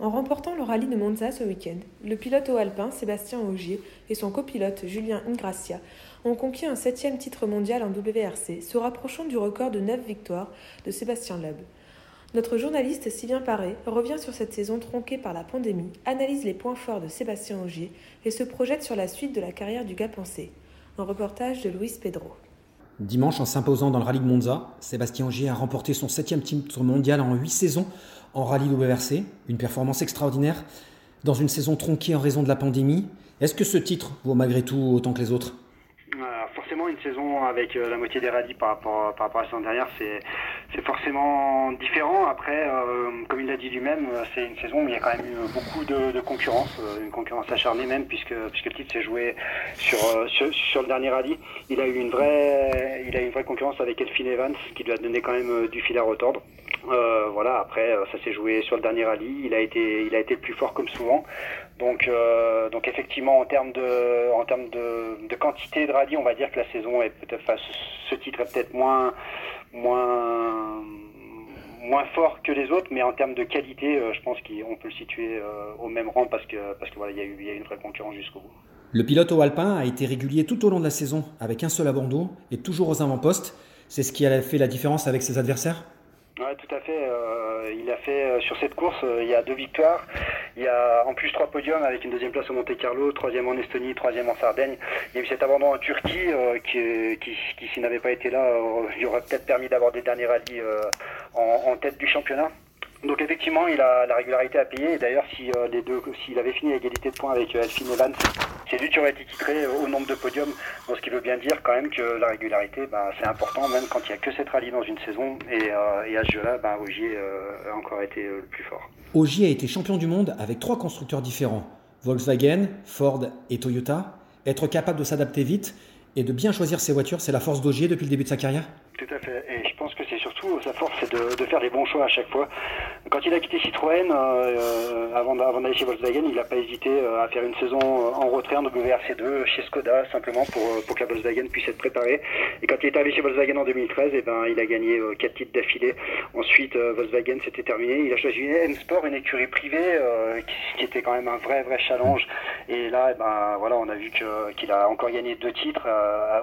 En remportant le rallye de Monza ce week-end, le pilote au alpin Sébastien Ogier et son copilote Julien Ingracia ont conquis un septième titre mondial en WRC, se rapprochant du record de 9 victoires de Sébastien Loeb. Notre journaliste Sylvain Paré revient sur cette saison tronquée par la pandémie, analyse les points forts de Sébastien Ogier et se projette sur la suite de la carrière du gars pensé. Un reportage de Luis Pedro. Dimanche, en s'imposant dans le rallye de Monza, Sébastien Ogier a remporté son septième titre mondial en huit saisons en rallye WRC, une performance extraordinaire dans une saison tronquée en raison de la pandémie. Est-ce que ce titre vaut malgré tout autant que les autres? Forcément, une saison avec euh, la moitié des rallyes par rapport, par rapport à la saison dernière, c'est c'est forcément différent. Après, euh, comme il l'a dit lui-même, euh, c'est une saison où il y a quand même eu beaucoup de, concurrence, une concurrence acharnée même, puisque, puisque le titre s'est joué sur, sur, le dernier rallye. Il a eu une vraie, il a eu une vraie concurrence avec Elphine Evans, qui lui a donné quand même du fil à retordre. Euh, voilà, après, euh, ça s'est joué sur le dernier rallye. Il a été, il a été le plus fort comme souvent. Donc, euh, donc effectivement, en termes de, en termes de, de, quantité de rallye, on va dire que la saison est peut-être, enfin, ce titre est peut-être moins, moins, moins fort que les autres, mais en termes de qualité, je pense qu'on peut le situer au même rang parce que, parce que voilà, il y a eu, il y a une vraie concurrence jusqu'au bout. Le pilote au alpin a été régulier tout au long de la saison, avec un seul abandon et toujours aux avant-postes. C'est ce qui a fait la différence avec ses adversaires? Ouais, tout à fait. Euh, il a fait euh, sur cette course, euh, il y a deux victoires. Il y a en plus trois podiums avec une deuxième place au Monte Carlo, troisième en Estonie, troisième en Sardaigne. Il y a eu cet abandon en Turquie qui, qui, qui s'il n'avait pas été là, il aurait peut-être permis d'avoir des derniers rallyes en, en tête du championnat. Donc effectivement, il a la régularité à payer. Et d'ailleurs, si euh, les deux, s'il avait fini à égalité de points avec euh, Elphine Evans, c'est lui qui aurait été titré au nombre de podiums. Ce qui veut bien dire quand même que la régularité, ben, c'est important, même quand il n'y a que cette rallye dans une saison. Et, euh, et à ce jeu-là, ben, Ogier a encore été le plus fort. Ogier a été champion du monde avec trois constructeurs différents Volkswagen, Ford et Toyota. Être capable de s'adapter vite et de bien choisir ses voitures, c'est la force d'Ogier depuis le début de sa carrière? Tout à fait. Et c'est surtout sa force, c'est de, faire les bons choix à chaque fois. Quand il a quitté Citroën, euh, avant, d'aller chez Volkswagen, il n'a pas hésité euh, à faire une saison euh, en retrait en WRC2 chez Skoda, simplement pour, que la Volkswagen puisse être préparée. Et quand il est arrivé chez Volkswagen en 2013, et eh ben, il a gagné quatre titres d'affilée. Ensuite, Volkswagen, c'était terminé. Il a choisi une M-Sport, une écurie privée, qui, qui, était quand même un vrai, vrai challenge. Et là, eh ben, voilà, on a vu qu'il a encore gagné deux titres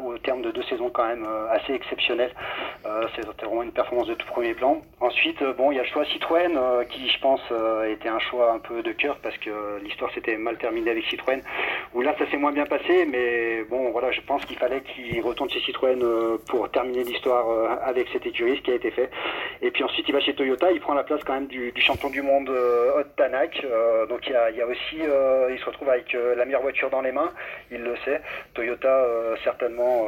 au terme de deux saisons quand même assez exceptionnelles. C'était vraiment une performance de tout premier plan. Ensuite, bon, il y a le choix Citroën euh, qui, je pense, euh, était un choix un peu de cœur parce que l'histoire s'était mal terminée avec Citroën. Où là, ça s'est moins bien passé, mais bon, voilà, je pense qu'il fallait qu'il retourne chez Citroën euh, pour terminer l'histoire avec cette écurie, ce qui a été fait. Et puis ensuite, il va chez Toyota, il prend la place quand même du, du champion du monde Hot Tanak. donc il y a, il y a aussi, il se retrouve avec la meilleure voiture dans les mains, il le sait. Toyota certainement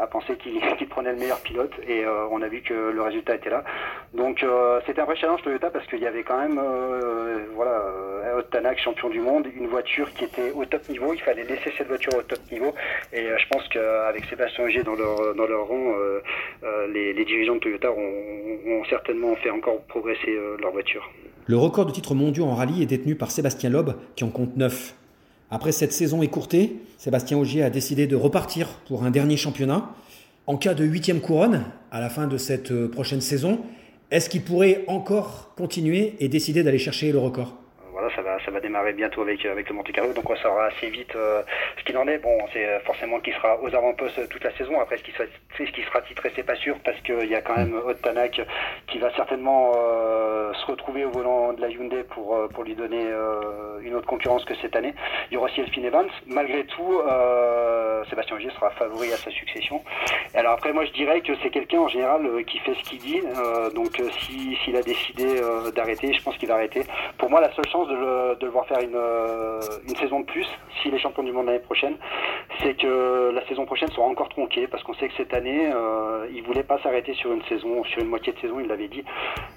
a pensé qu'il prenait le meilleur pilote et on a vu que le résultat était là. Donc c'était un vrai challenge Toyota parce qu'il y avait quand même euh, voilà, euh, Tanak, champion du monde, une voiture qui était au top niveau. Il fallait laisser cette voiture au top niveau. Et euh, je pense qu'avec Sébastien Ogier dans leur, dans leur rang, les, les, dirigeants de Toyota ont, ont, certainement fait encore progresser leur voiture. Le record de titres mondiaux en rallye est détenu par Sébastien Loeb, qui en compte 9. Après cette saison écourtée, Sébastien Ogier a décidé de repartir pour un dernier championnat. En cas de huitième couronne, à la fin de cette prochaine saison, est-ce qu'il pourrait encore continuer et décider d'aller chercher le record? Ça va, ça va démarrer bientôt avec, avec le Monte Carlo, donc on saura assez vite euh, ce qu'il en est. Bon, c'est forcément qu'il sera aux avant-postes toute la saison. Après, ce qui sera, ce qui sera titré, c'est pas sûr, parce qu'il y a quand même Haute Tanak qui va certainement euh, se retrouver au volant de la Hyundai pour, euh, pour lui donner une autre concurrence que cette année. Il y aura aussi Elphine Evans. Malgré tout, Sébastien Ogier sera favori à sa succession. Alors après, moi, je dirais que c'est quelqu'un en général qui fait ce qu'il dit. donc, s'il a décidé d'arrêter, je pense qu'il va arrêter. Pour moi, la seule chance de le, voir faire une, euh, saison de plus s'il est champion du monde l'année prochaine, c'est que la saison prochaine sera encore tronquée parce qu'on sait que cette année, euh, il voulait pas s'arrêter sur une saison, sur une moitié de saison, il l'avait dit.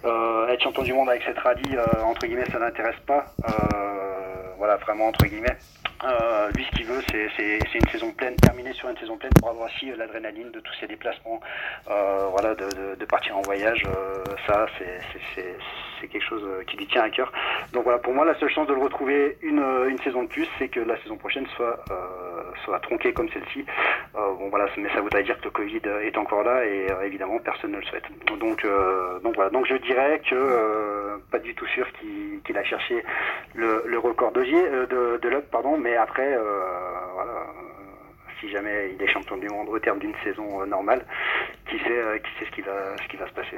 Euh, être champion du monde avec cette rallye, euh, entre guillemets, ça n'intéresse pas. Euh, voilà, vraiment entre guillemets. Euh, lui, ce qu'il veut, c'est une saison pleine, terminer sur une saison pleine pour avoir aussi l'adrénaline de tous ses déplacements, euh, voilà, de, de, de, partir en voyage. Euh, ça, c'est quelque chose qui lui tient à cœur. Donc voilà, pour moi, la seule chance de le retrouver une, une saison de plus, c'est que la saison prochaine soit, euh, soit tronquée comme celle-ci. Euh, bon voilà, mais ça voudrait dire que le Covid est encore là et euh, évidemment personne ne le souhaite. Donc, donc voilà, donc je dirais que pas du tout sûr qu'il qu a cherché le, record d'Ogier, de, de l'UP, pardon, mais après, euh, voilà, si jamais il est champion du monde au terme d'une saison normale, qui sait, euh, qui sait ce, qui va, ce qui va se passer.